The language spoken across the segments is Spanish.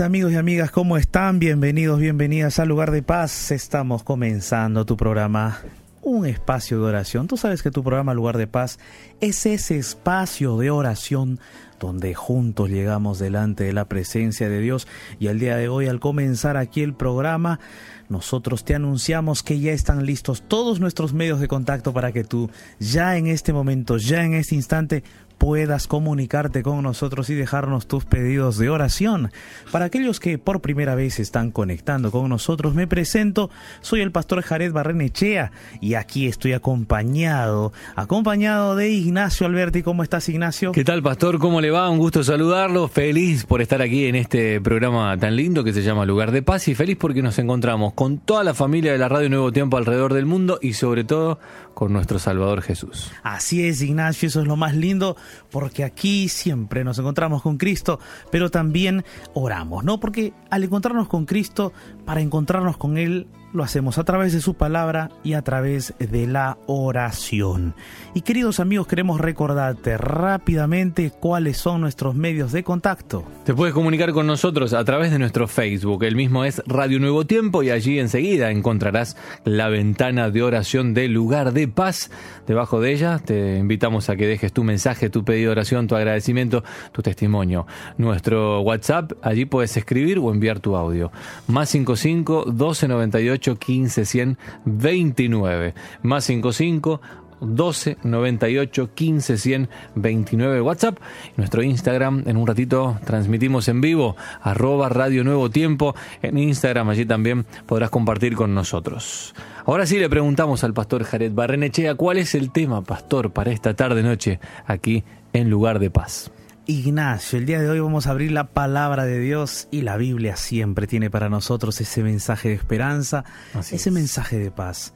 amigos y amigas, ¿cómo están? Bienvenidos, bienvenidas al lugar de paz. Estamos comenzando tu programa, un espacio de oración. Tú sabes que tu programa Lugar de Paz es ese espacio de oración donde juntos llegamos delante de la presencia de Dios. Y el día de hoy, al comenzar aquí el programa, nosotros te anunciamos que ya están listos todos nuestros medios de contacto para que tú ya en este momento, ya en este instante, puedas comunicarte con nosotros y dejarnos tus pedidos de oración. Para aquellos que por primera vez están conectando con nosotros, me presento, soy el pastor Jared Barrenechea y aquí estoy acompañado, acompañado de Ignacio Alberti. ¿Cómo estás, Ignacio? ¿Qué tal, pastor? ¿Cómo le va? Un gusto saludarlo. Feliz por estar aquí en este programa tan lindo que se llama Lugar de Paz y feliz porque nos encontramos con toda la familia de la Radio Nuevo Tiempo alrededor del mundo y sobre todo con nuestro Salvador Jesús. Así es, Ignacio, eso es lo más lindo, porque aquí siempre nos encontramos con Cristo, pero también oramos, ¿no? Porque al encontrarnos con Cristo, para encontrarnos con Él, lo hacemos a través de su palabra y a través de la oración. Y queridos amigos, queremos recordarte rápidamente cuáles son nuestros medios de contacto. Te puedes comunicar con nosotros a través de nuestro Facebook. El mismo es Radio Nuevo Tiempo y allí enseguida encontrarás la ventana de oración del lugar de paz. Debajo de ella te invitamos a que dejes tu mensaje, tu pedido de oración, tu agradecimiento, tu testimonio. Nuestro WhatsApp, allí puedes escribir o enviar tu audio. Más 55 1298 15 100 29. Más 55 12 98 15 100 29 WhatsApp. Nuestro Instagram, en un ratito transmitimos en vivo, arroba Radio Nuevo Tiempo. En Instagram allí también podrás compartir con nosotros. Ahora sí le preguntamos al pastor Jared Barrenechea cuál es el tema, pastor, para esta tarde noche aquí en Lugar de Paz. Ignacio, el día de hoy vamos a abrir la palabra de Dios y la Biblia siempre tiene para nosotros ese mensaje de esperanza, ese mensaje de paz.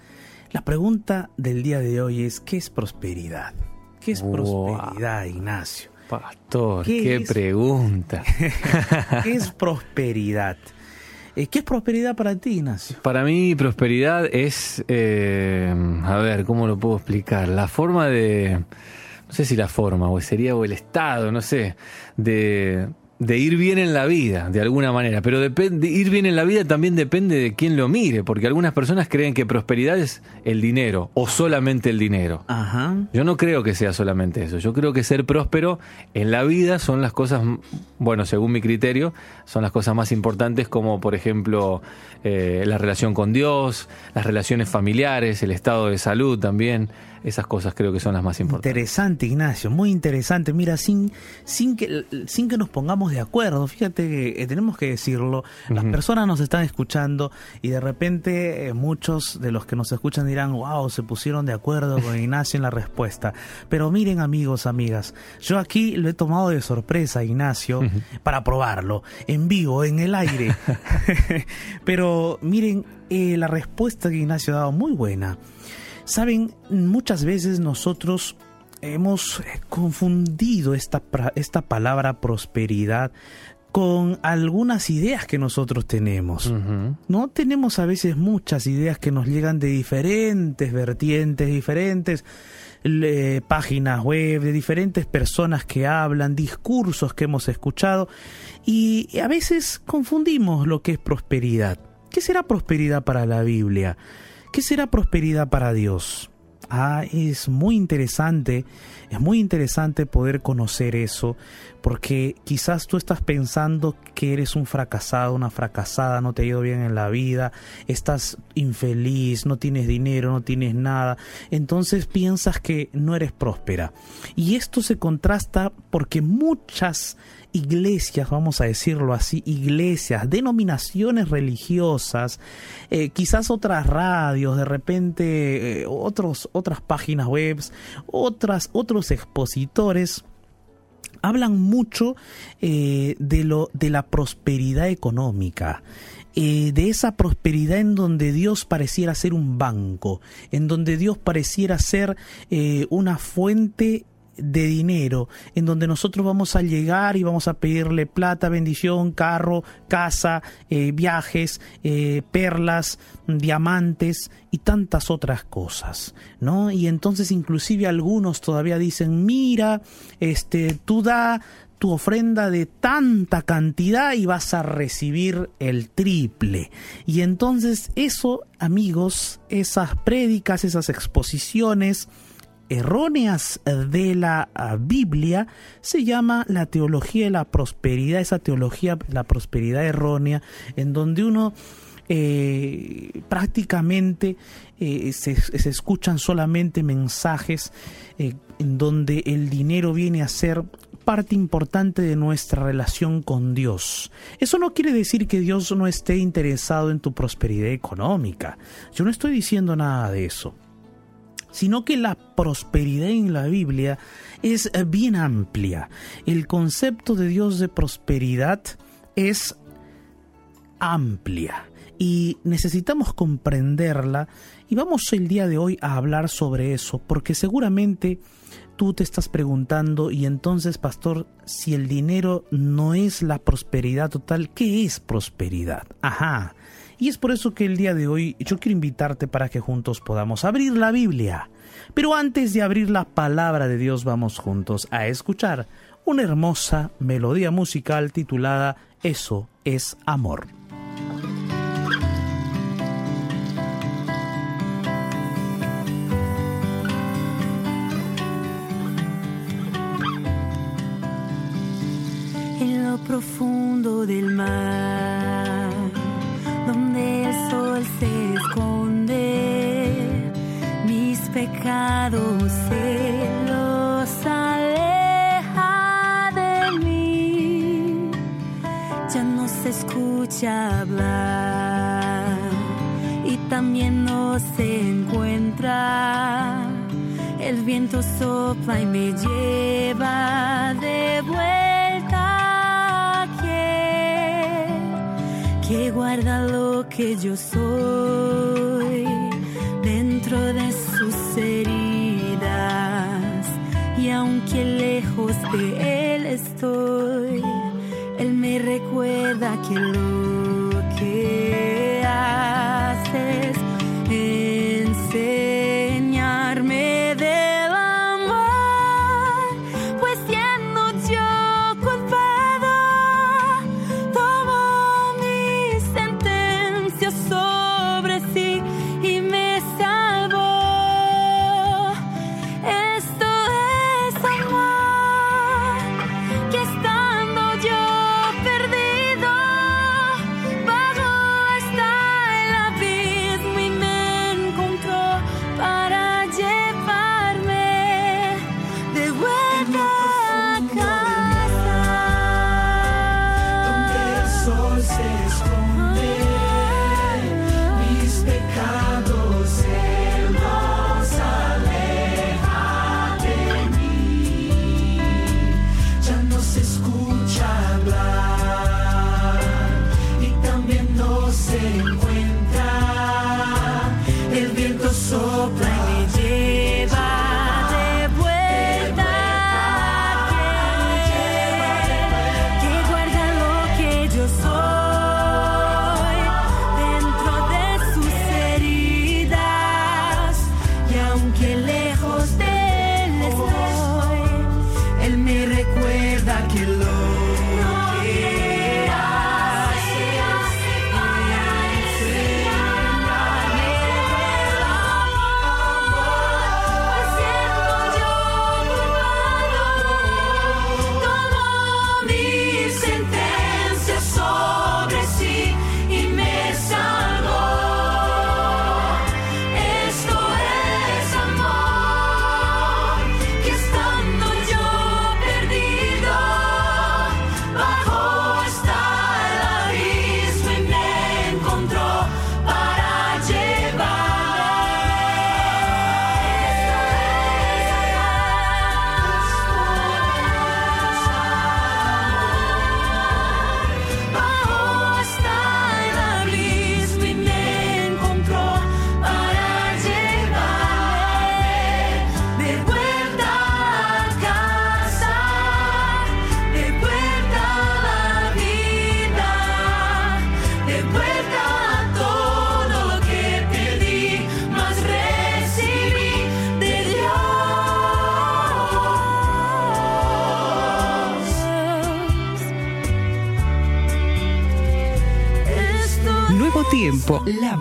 La pregunta del día de hoy es, ¿qué es prosperidad? ¿Qué es prosperidad, Ignacio? Pastor, qué, pregunta. ¿Qué es prosperidad? Eh, ¿Qué es prosperidad para ti, Ignacio? Para mí, prosperidad es, eh, a ver, ¿cómo lo puedo explicar? La forma de no sé si la forma, o sería o el estado, no sé, de, de ir bien en la vida, de alguna manera. Pero depende, ir bien en la vida también depende de quién lo mire, porque algunas personas creen que prosperidad es el dinero, o solamente el dinero. Ajá. Yo no creo que sea solamente eso. Yo creo que ser próspero en la vida son las cosas, bueno, según mi criterio, son las cosas más importantes, como por ejemplo eh, la relación con Dios, las relaciones familiares, el estado de salud también esas cosas creo que son las más importantes. Interesante, Ignacio, muy interesante. Mira, sin, sin, que, sin que nos pongamos de acuerdo, fíjate que eh, tenemos que decirlo, las personas nos están escuchando y de repente eh, muchos de los que nos escuchan dirán, wow, se pusieron de acuerdo con Ignacio en la respuesta. Pero miren amigos, amigas, yo aquí lo he tomado de sorpresa, Ignacio, para probarlo, en vivo, en el aire. Pero miren, eh, la respuesta que Ignacio ha dado, muy buena. Saben, muchas veces nosotros hemos confundido esta, esta palabra prosperidad con algunas ideas que nosotros tenemos. No tenemos a veces muchas ideas que nos llegan de diferentes vertientes, diferentes páginas web, de diferentes personas que hablan, discursos que hemos escuchado y a veces confundimos lo que es prosperidad. ¿Qué será prosperidad para la Biblia? ¿Qué será prosperidad para Dios? Ah, es muy interesante, es muy interesante poder conocer eso, porque quizás tú estás pensando que eres un fracasado, una fracasada, no te ha ido bien en la vida, estás infeliz, no tienes dinero, no tienes nada, entonces piensas que no eres próspera. Y esto se contrasta porque muchas iglesias, vamos a decirlo así, iglesias, denominaciones religiosas, eh, quizás otras radios, de repente eh, otros, otras páginas web, otras, otros expositores, hablan mucho eh, de, lo, de la prosperidad económica. de esa prosperidad en donde Dios pareciera ser un banco, en donde Dios pareciera ser una fuente de dinero, en donde nosotros vamos a llegar y vamos a pedirle plata, bendición, carro, casa, eh, viajes, eh, perlas, diamantes y tantas otras cosas, ¿no? Y entonces inclusive algunos todavía dicen, mira, este, tú da tu ofrenda de tanta cantidad y vas a recibir el triple. Y entonces eso, amigos, esas prédicas, esas exposiciones, erróneas de la ah, Biblia se llama la teología de la prosperidad, esa teología, la prosperidad errónea, en donde uno eh, prácticamente eh, se, escuchan solamente mensajes eh, en donde el dinero viene a ser parte importante de nuestra relación con Dios. Eso no quiere decir que Dios no esté interesado en tu prosperidad económica. Yo no estoy diciendo nada de eso sino que la prosperidad en la Biblia es bien amplia. El concepto de Dios de prosperidad es amplia y necesitamos comprenderla y vamos el día de hoy a hablar sobre eso porque seguramente tú te estás preguntando y entonces pastor si el dinero no es la prosperidad total ¿qué es prosperidad? Ajá y es por eso que el día de hoy yo quiero invitarte para que juntos podamos abrir la Biblia. Pero antes de abrir la palabra de Dios vamos juntos a escuchar una hermosa melodía musical titulada Eso es amor. En lo profundo del mar se los aleja de mí. Ya no se escucha hablar y también no se encuentra. El viento sopla y me lleva de vuelta que guarda lo que yo soy lejos de él estoy, él me recuerda que lo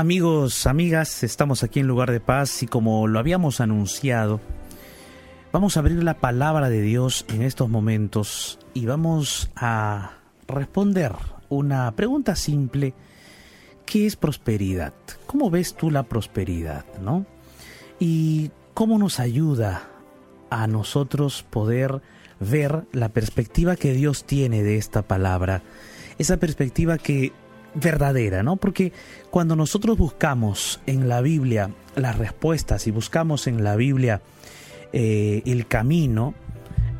Amigos, amigas, estamos aquí en Lugar de Paz y como lo habíamos anunciado, vamos a abrir la palabra de Dios en estos momentos y vamos a responder una pregunta simple. ¿Qué es prosperidad? ¿Cómo ves tú la prosperidad, no? Y cómo nos ayuda a nosotros poder ver la perspectiva que Dios tiene de esta palabra, esa perspectiva que verdadera, ¿no? Porque cuando nosotros buscamos en la Biblia las respuestas y buscamos en la Biblia eh, el camino,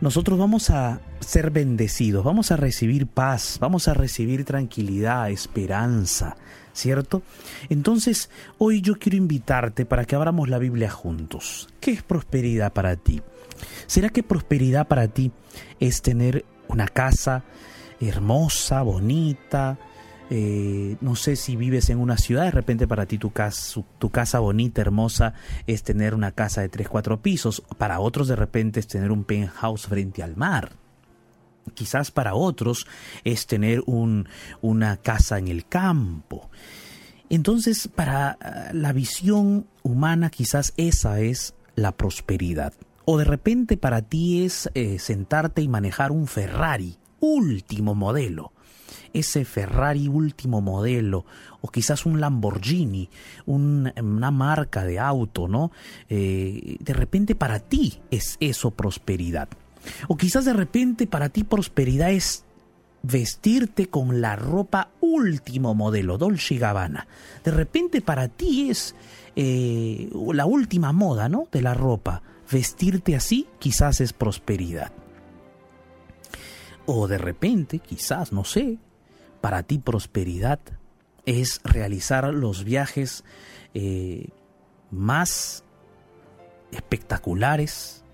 nosotros vamos a ser bendecidos, vamos a recibir paz, vamos a recibir tranquilidad, esperanza, ¿cierto? Entonces, hoy yo quiero invitarte para que abramos la Biblia juntos. ¿Qué es prosperidad para ti? ¿Será que prosperidad para ti es tener una casa hermosa, bonita, eh, no sé si vives en una ciudad, de repente para ti tu casa, tu casa bonita, hermosa, es tener una casa de 3, 4 pisos. Para otros de repente es tener un penthouse frente al mar. Quizás para otros es tener un, una casa en el campo. Entonces, para ah, la visión humana, quizás esa es la prosperidad. O de repente para ti es eh, sentarte y manejar un Ferrari, último modelo ese Ferrari último modelo o quizás un Lamborghini, una marca de auto, ¿no? Eh, de repente para ti es eso prosperidad. O quizás de repente para ti prosperidad es vestirte con la ropa último modelo, Dolce Gabbana. De repente para ti es eh, la última moda, ¿no? De la ropa. Vestirte así quizás es prosperidad. O de repente, quizás, no sé, para ti prosperidad es realizar los viajes eh, más espectaculares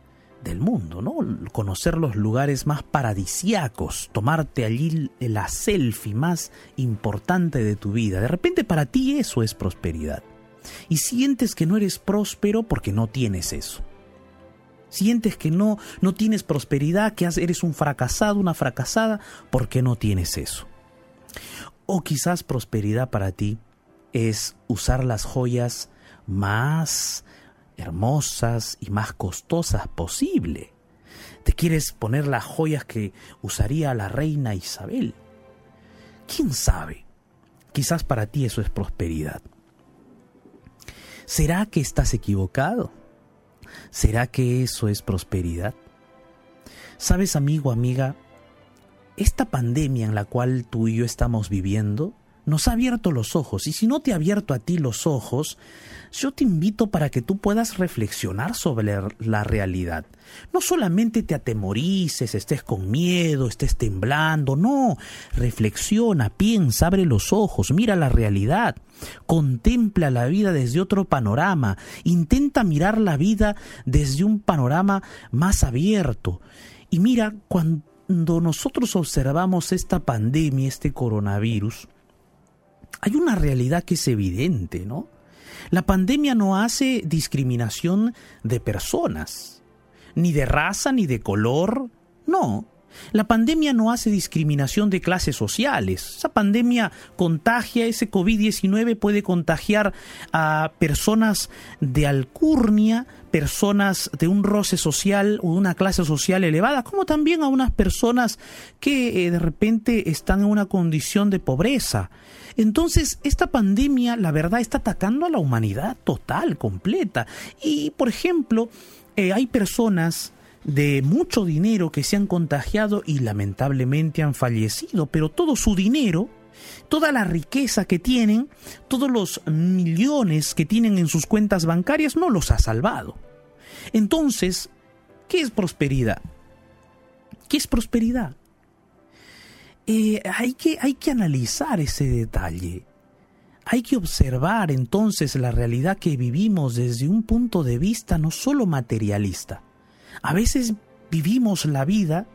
del mundo, ¿no? Conocer los lugares más paradisiacos, tomarte allí la selfie más importante de tu vida. De repente para ti eso es prosperidad. Y sientes que no eres próspero porque no tienes eso. Sientes que no, no tienes prosperidad, que eres un fracasado, una fracasada, porque no tienes eso. O quizás prosperidad para ti es usar las joyas más hermosas y más costosas posible. Te quieres poner las joyas que usaría la reina Isabel. ¿Quién sabe? Quizás para ti eso es prosperidad. ¿Será que estás equivocado? ¿Será que eso es prosperidad? Sabes, amigo, amiga, esta pandemia en la cual tú y yo estamos viviendo nos ha abierto los ojos. Y si no te ha abierto a ti los ojos, yo te invito para que tú puedas reflexionar sobre la realidad. No solamente te atemorices, estés con miedo, estés temblando, no, reflexiona, piensa, abre los ojos, mira la realidad, contempla la vida desde otro panorama, intenta mirar la vida desde un panorama más abierto. Y mira cuando cuando nosotros observamos esta pandemia, este coronavirus, hay una realidad que es evidente, ¿no? La pandemia no hace discriminación de personas, ni de raza, ni de color, no. La pandemia no hace discriminación de clases sociales. Esa pandemia contagia, ese COVID-19 puede contagiar a personas de alcurnia, personas de un roce social o una clase social elevada, como también a unas personas que eh, de repente están en una condición de pobreza. Entonces, esta pandemia, la verdad, está atacando a la humanidad total, completa. Y, por ejemplo, eh, hay personas de mucho dinero que se han contagiado y lamentablemente han fallecido, pero todo su dinero, toda la riqueza que tienen, todos los millones que tienen en sus cuentas bancarias no los ha salvado. Entonces, ¿qué es prosperidad? ¿Qué es prosperidad? Eh, hay, que, hay que analizar ese detalle. Hay que observar entonces la realidad que vivimos desde un punto de vista no solo materialista, a veces vivimos la vida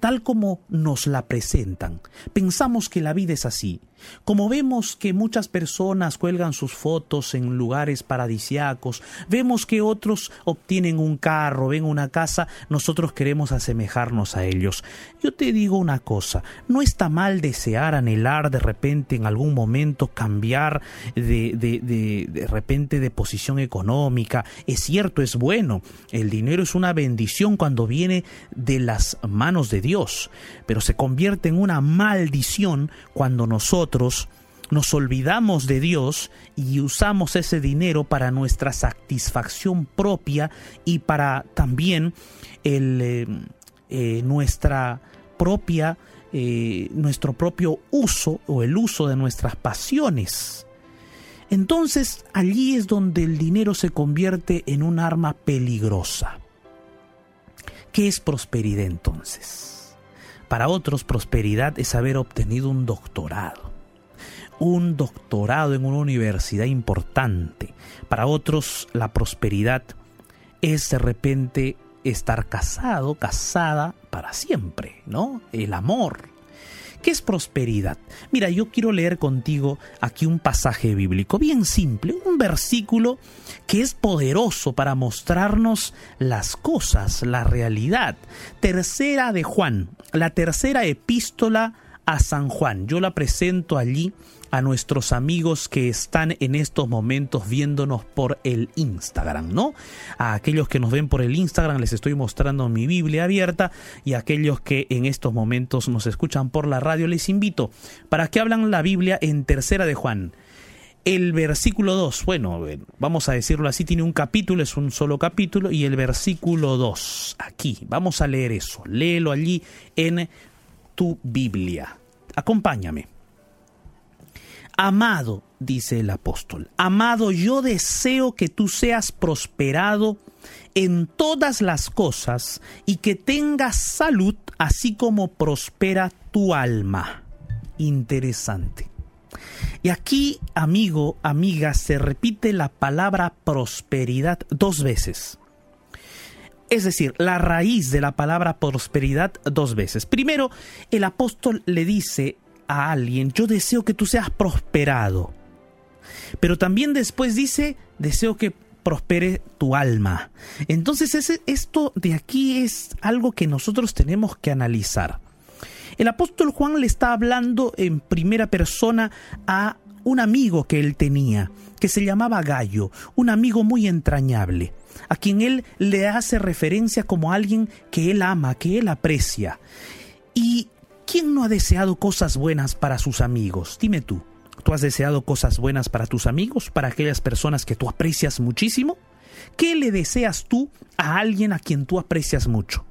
tal como nos la presentan. Pensamos que la vida es así. Como vemos que muchas personas cuelgan sus fotos en lugares paradisiacos, vemos que otros obtienen un carro, ven una casa, nosotros queremos asemejarnos a ellos. Yo te digo una cosa, no está mal desear, anhelar de repente en algún momento cambiar de, de, de, de repente de posición económica. Es cierto, es bueno. El dinero es una bendición cuando viene de las manos de Dios, pero se convierte en una maldición cuando nosotros nos olvidamos de Dios y usamos ese dinero para nuestra satisfacción propia y para también el, eh, eh, nuestra propia, eh, nuestro propio uso o el uso de nuestras pasiones. Entonces allí es donde el dinero se convierte en un arma peligrosa. ¿Qué es prosperidad entonces? Para otros prosperidad es haber obtenido un doctorado un doctorado en una universidad importante. Para otros, la prosperidad es de repente estar casado, casada para siempre, ¿no? El amor. ¿Qué es prosperidad? Mira, yo quiero leer contigo aquí un pasaje bíblico bien simple, un versículo que es poderoso para mostrarnos las cosas, la realidad. Tercera de Juan, la tercera epístola a San Juan. Yo la presento allí a nuestros amigos que están en estos momentos viéndonos por el Instagram, ¿no? A aquellos que nos ven por el Instagram les estoy mostrando mi Biblia abierta y a aquellos que en estos momentos nos escuchan por la radio les invito para que hablan la Biblia en Tercera de Juan. El versículo 2, bueno, vamos a decirlo así, tiene un capítulo, es un solo capítulo, y el versículo 2, aquí, vamos a leer eso, léelo allí en tu Biblia. Acompáñame. Amado, dice el apóstol, amado, yo deseo que tú seas prosperado en todas las cosas y que tengas salud, así como prospera tu alma. Interesante. Y aquí, amigo, amiga, se repite la palabra prosperidad dos veces. Es decir, la raíz de la palabra prosperidad dos veces. Primero, el apóstol le dice a alguien, yo deseo que tú seas prosperado. Pero también después dice, deseo que prospere tu alma. Entonces ese, esto de aquí es algo que nosotros tenemos que analizar. El apóstol Juan le está hablando en primera persona a un amigo que él tenía, que se llamaba Gallo, un amigo muy entrañable, a quien él le hace referencia como alguien que él ama, que él aprecia. Y ¿Quién no ha deseado cosas buenas para sus amigos? Dime tú, ¿tú has deseado cosas buenas para tus amigos, para aquellas personas que tú aprecias muchísimo? ¿Qué le deseas tú a alguien a quien tú aprecias mucho?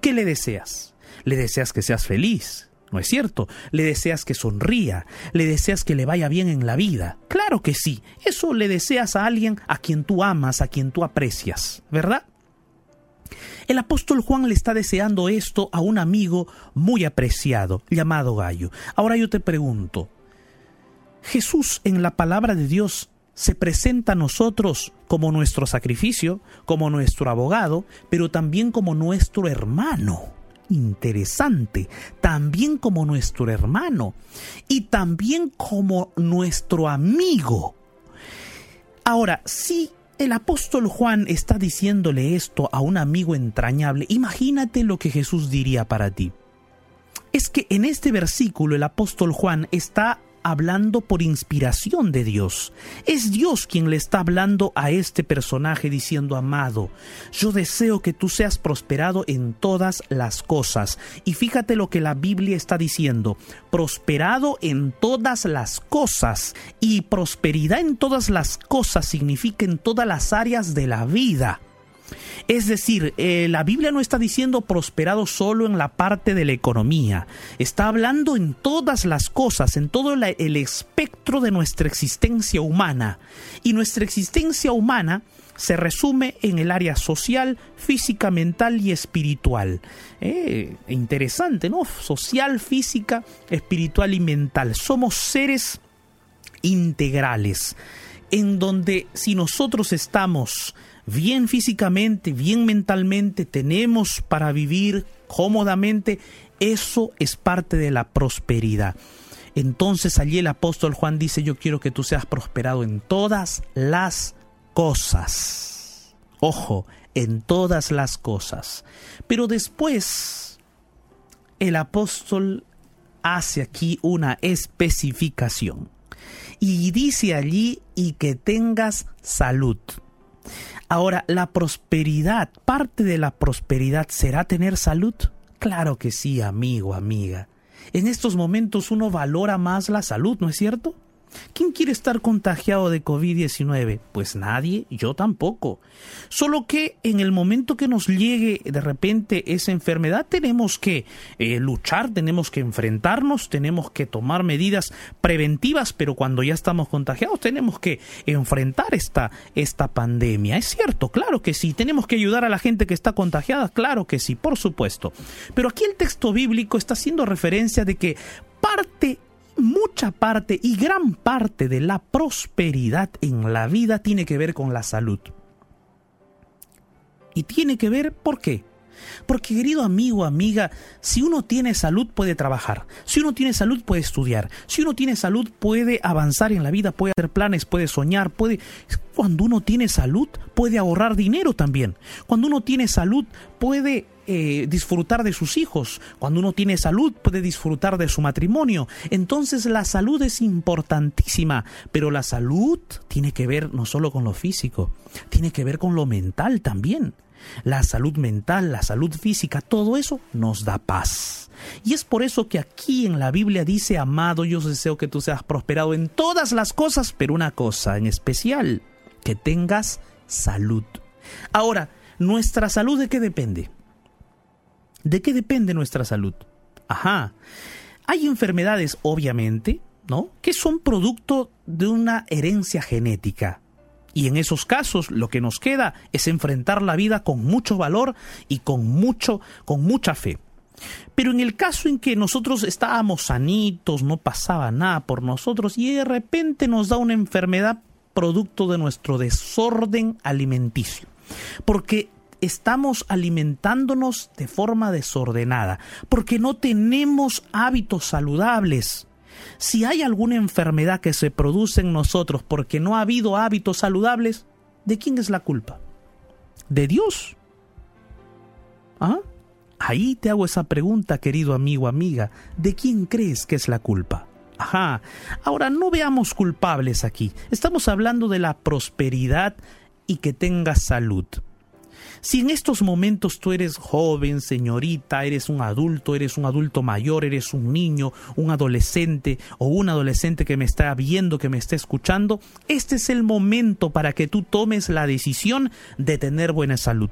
¿Qué le deseas? ¿Le deseas que seas feliz? ¿No es cierto? ¿Le deseas que sonría? ¿Le deseas que le vaya bien en la vida? Claro que sí. Eso le deseas a alguien a quien tú amas, a quien tú aprecias, ¿verdad? El apóstol Juan le está deseando esto a un amigo muy apreciado, llamado Gallo. Ahora yo te pregunto, Jesús en la palabra de Dios se presenta a nosotros como nuestro sacrificio, como nuestro abogado, pero también como nuestro hermano. Interesante, también como nuestro hermano y también como nuestro amigo. Ahora, sí el apóstol Juan está diciéndole esto a un amigo entrañable. Imagínate lo que Jesús diría para ti. es que en este versículo el apóstol Juan está hablando por inspiración de Dios. Es Dios quien le está hablando a este personaje diciendo, amado, yo deseo que tú seas prosperado en todas las cosas. Y fíjate lo que la Biblia está diciendo, prosperado en todas las cosas. Y prosperidad en todas las cosas significa en todas las áreas de la vida. Es decir, eh, la Biblia no está diciendo prosperado solo en la parte de la economía, está hablando en todas las cosas, en todo el espectro de nuestra existencia humana. Y nuestra existencia humana se resume en el área social, física, mental y espiritual. Eh, interesante, ¿no? Social, física, espiritual y mental. Somos seres integrales, en donde si nosotros estamos bien físicamente, bien mentalmente, tenemos para vivir cómodamente, eso es parte de la prosperidad. Entonces allí el apóstol Juan dice, yo quiero que tú seas prosperado en todas las cosas. Ojo, en todas las cosas. Pero después el apóstol hace aquí una especificación. Y dice allí, y que tengas salud. Ahora, la prosperidad, parte de la prosperidad será tener salud. Claro que sí, amigo, amiga. En estos momentos uno valora más la salud, ¿no es cierto? ¿Quién quiere estar contagiado de COVID-19? Pues nadie, yo tampoco. Solo que en el momento que nos llegue de repente esa enfermedad tenemos que eh, luchar, tenemos que enfrentarnos, tenemos que tomar medidas preventivas, pero cuando ya estamos contagiados tenemos que enfrentar esta, esta pandemia. Es cierto, claro que sí. Tenemos que ayudar a la gente que está contagiada, claro que sí, por supuesto. Pero aquí el texto bíblico está haciendo referencia de que parte mucha parte y gran parte de la prosperidad en la vida tiene que ver con la salud. Y tiene que ver, ¿por qué? Porque querido amigo, amiga, si uno tiene salud puede trabajar, si uno tiene salud puede estudiar, si uno tiene salud puede avanzar en la vida, puede hacer planes, puede soñar, puede... Cuando uno tiene salud puede ahorrar dinero también. Cuando uno tiene salud puede eh, disfrutar de sus hijos. Cuando uno tiene salud puede disfrutar de su matrimonio. Entonces la salud es importantísima, pero la salud tiene que ver no solo con lo físico, tiene que ver con lo mental también la salud mental, la salud física, todo eso nos da paz. Y es por eso que aquí en la Biblia dice, amado, yo deseo que tú seas prosperado en todas las cosas, pero una cosa en especial, que tengas salud. Ahora, ¿nuestra salud de qué depende? ¿De qué depende nuestra salud? Ajá. Hay enfermedades, obviamente, ¿no? Que son producto de una herencia genética. Y en esos casos lo que nos queda es enfrentar la vida con mucho valor y con mucho con mucha fe. Pero en el caso en que nosotros estábamos sanitos, no pasaba nada por nosotros y de repente nos da una enfermedad producto de nuestro desorden alimenticio. Porque estamos alimentándonos de forma desordenada, porque no tenemos hábitos saludables. Si hay alguna enfermedad que se produce en nosotros porque no ha habido hábitos saludables, ¿de quién es la culpa? ¿De Dios? ¿Ah? Ahí te hago esa pregunta, querido amigo, amiga. ¿De quién crees que es la culpa? Ajá. Ahora no veamos culpables aquí. Estamos hablando de la prosperidad y que tengas salud. Si en estos momentos tú eres joven, señorita, eres un adulto, eres un adulto mayor, eres un niño, un adolescente o un adolescente que me está viendo, que me está escuchando, este es el momento para que tú tomes la decisión de tener buena salud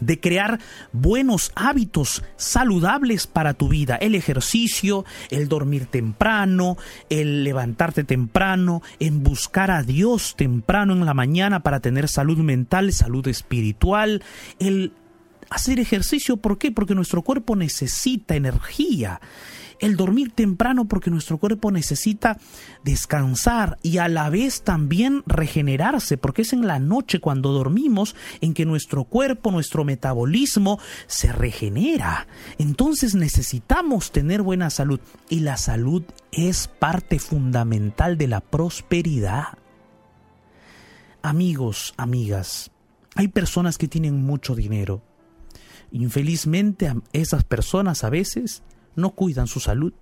de crear buenos hábitos saludables para tu vida. El ejercicio, el dormir temprano, el levantarte temprano, en buscar a Dios temprano en la mañana para tener salud mental, salud espiritual, el hacer ejercicio. ¿Por qué? Porque nuestro cuerpo necesita energía el dormir temprano porque nuestro cuerpo necesita descansar y a la vez también regenerarse, porque es en la noche cuando dormimos en que nuestro cuerpo, nuestro metabolismo se regenera. Entonces necesitamos tener buena salud y la salud es parte fundamental de la prosperidad. Amigos, amigas, hay personas que tienen mucho dinero. Infelizmente esas personas a veces no cuidan su salud.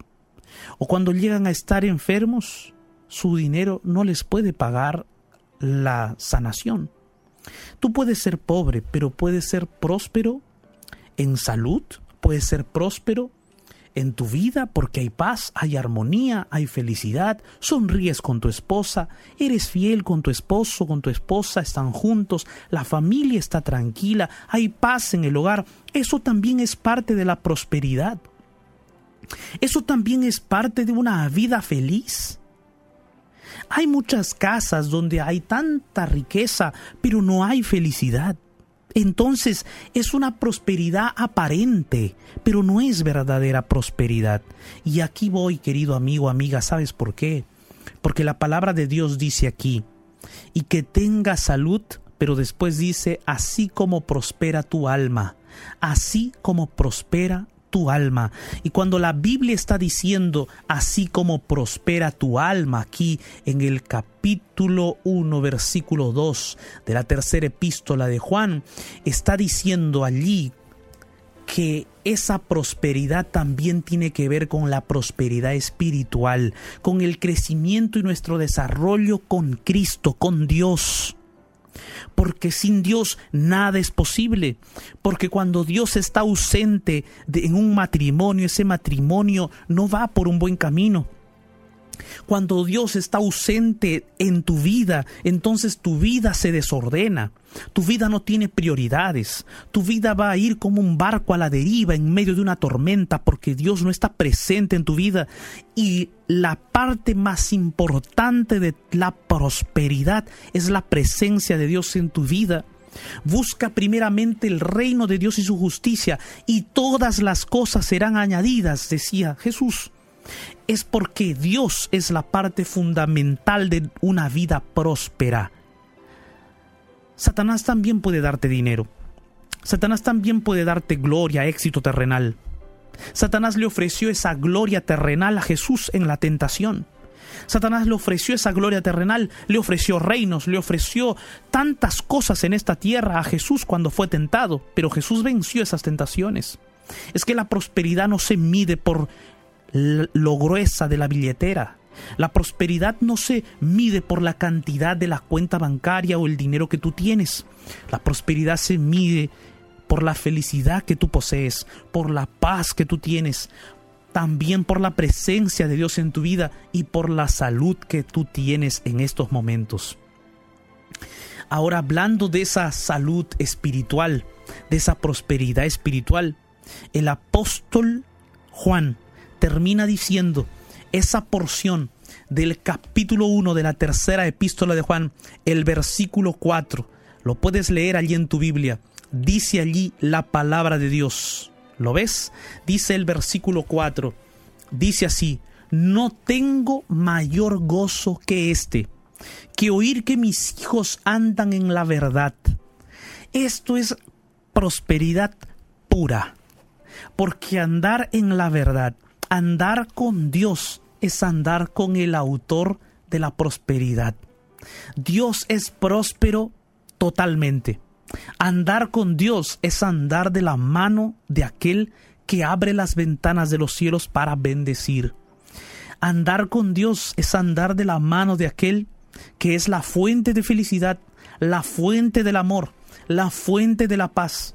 O cuando llegan a estar enfermos, su dinero no les puede pagar la sanación. Tú puedes ser pobre, pero puedes ser próspero en salud, puedes ser próspero en tu vida porque hay paz, hay armonía, hay felicidad, sonríes con tu esposa, eres fiel con tu esposo, con tu esposa, están juntos, la familia está tranquila, hay paz en el hogar. Eso también es parte de la prosperidad. Eso también es parte de una vida feliz. Hay muchas casas donde hay tanta riqueza, pero no hay felicidad. Entonces es una prosperidad aparente, pero no es verdadera prosperidad. Y aquí voy, querido amigo, amiga, ¿sabes por qué? Porque la palabra de Dios dice aquí, y que tenga salud, pero después dice, así como prospera tu alma, así como prospera tu alma. Y cuando la Biblia está diciendo, así como prospera tu alma, aquí en el capítulo 1, versículo 2 de la tercera epístola de Juan, está diciendo allí que esa prosperidad también tiene que ver con la prosperidad espiritual, con el crecimiento y nuestro desarrollo con Cristo, con Dios porque sin Dios nada es posible, porque cuando Dios está ausente en un matrimonio, ese matrimonio no va por un buen camino. Cuando Dios está ausente en tu vida, entonces tu vida se desordena. Tu vida no tiene prioridades. Tu vida va a ir como un barco a la deriva en medio de una tormenta porque Dios no está presente en tu vida. Y la parte más importante de la prosperidad es la presencia de Dios en tu vida. Busca primeramente el reino de Dios y su justicia y todas las cosas serán añadidas, decía Jesús es porque Dios es la parte fundamental de una vida próspera. Satanás también puede darte dinero. Satanás también puede darte gloria, éxito terrenal. Satanás le ofreció esa gloria terrenal a Jesús en la tentación. Satanás le ofreció esa gloria terrenal, le ofreció reinos, le ofreció tantas cosas en esta tierra a Jesús cuando fue tentado, pero Jesús venció esas tentaciones. Es que la prosperidad no se mide por lo gruesa de la billetera. La prosperidad no se mide por la cantidad de la cuenta bancaria o el dinero que tú tienes. La prosperidad se mide por la felicidad que tú posees, por la paz que tú tienes, también por la presencia de Dios en tu vida y por la salud que tú tienes en estos momentos. Ahora hablando de esa salud espiritual, de esa prosperidad espiritual, el apóstol Juan termina diciendo esa porción del capítulo 1 de la tercera epístola de Juan, el versículo 4. Lo puedes leer allí en tu Biblia. Dice allí la palabra de Dios. ¿Lo ves? Dice el versículo 4. Dice así, no tengo mayor gozo que este, que oír que mis hijos andan en la verdad. Esto es prosperidad pura, porque andar en la verdad Andar con Dios es andar con el autor de la prosperidad. Dios es próspero totalmente. Andar con Dios es andar de la mano de aquel que abre las ventanas de los cielos para bendecir. Andar con Dios es andar de la mano de aquel que es la fuente de felicidad, la fuente del amor, la fuente de la paz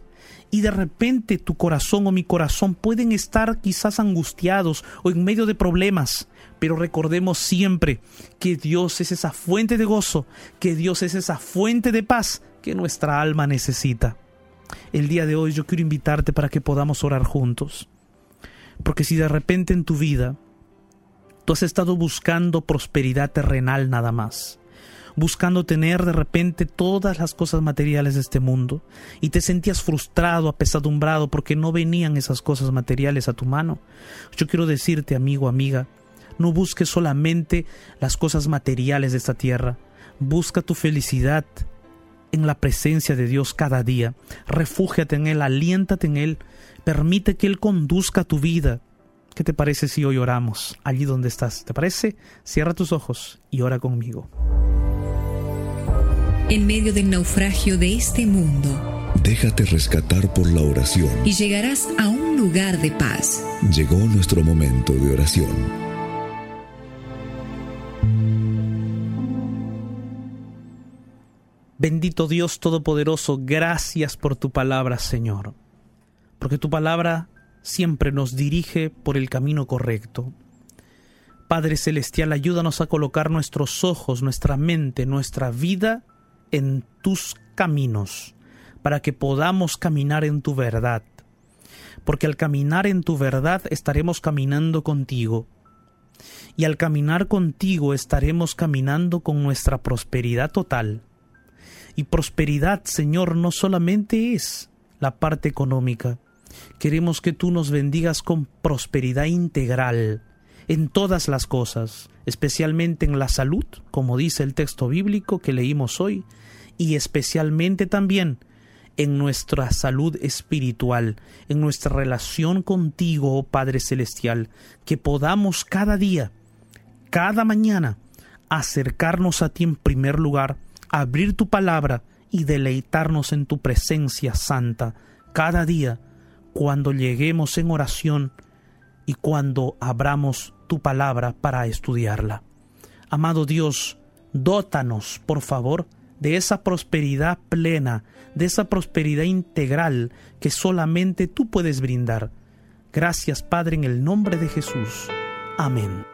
y de repente tu corazón o mi corazón pueden estar quizás angustiados o en medio de problemas, pero recordemos siempre que Dios es esa fuente de gozo, que Dios es esa fuente de paz que nuestra alma necesita. El día de hoy yo quiero invitarte para que podamos orar juntos, porque si de repente en tu vida tú has estado buscando prosperidad terrenal nada más, buscando tener de repente todas las cosas materiales de este mundo y te sentías frustrado, apesadumbrado porque no venían esas cosas materiales a tu mano. Yo quiero decirte, amigo, amiga, no busques solamente las cosas materiales de esta tierra, busca tu felicidad en la presencia de Dios cada día, refúgiate en Él, aliéntate en Él, permite que Él conduzca tu vida. ¿Qué te parece si hoy oramos allí donde estás? ¿Te parece? Cierra tus ojos y ora conmigo en medio del naufragio de este mundo. Déjate rescatar por la oración. Y llegarás a un lugar de paz. Llegó nuestro momento de oración. Bendito Dios Todopoderoso, gracias por tu palabra, Señor, porque tu palabra siempre nos dirige por el camino correcto. Padre Celestial, ayúdanos a colocar nuestros ojos, nuestra mente, nuestra vida en tus caminos, para que podamos caminar en tu verdad. Porque al caminar en tu verdad estaremos caminando contigo. Y al caminar contigo estaremos caminando con nuestra prosperidad total. Y prosperidad, Señor, no solamente es la parte económica. Queremos que tú nos bendigas con prosperidad integral en todas las cosas, especialmente en la salud, como dice el texto bíblico que leímos hoy, y especialmente también en nuestra salud espiritual, en nuestra relación contigo, oh Padre Celestial, que podamos cada día, cada mañana, acercarnos a ti en primer lugar, abrir tu palabra y deleitarnos en tu presencia santa cada día, cuando lleguemos en oración y cuando abramos tu palabra para estudiarla. Amado Dios, dótanos, por favor, de esa prosperidad plena, de esa prosperidad integral que solamente tú puedes brindar. Gracias, Padre, en el nombre de Jesús. Amén.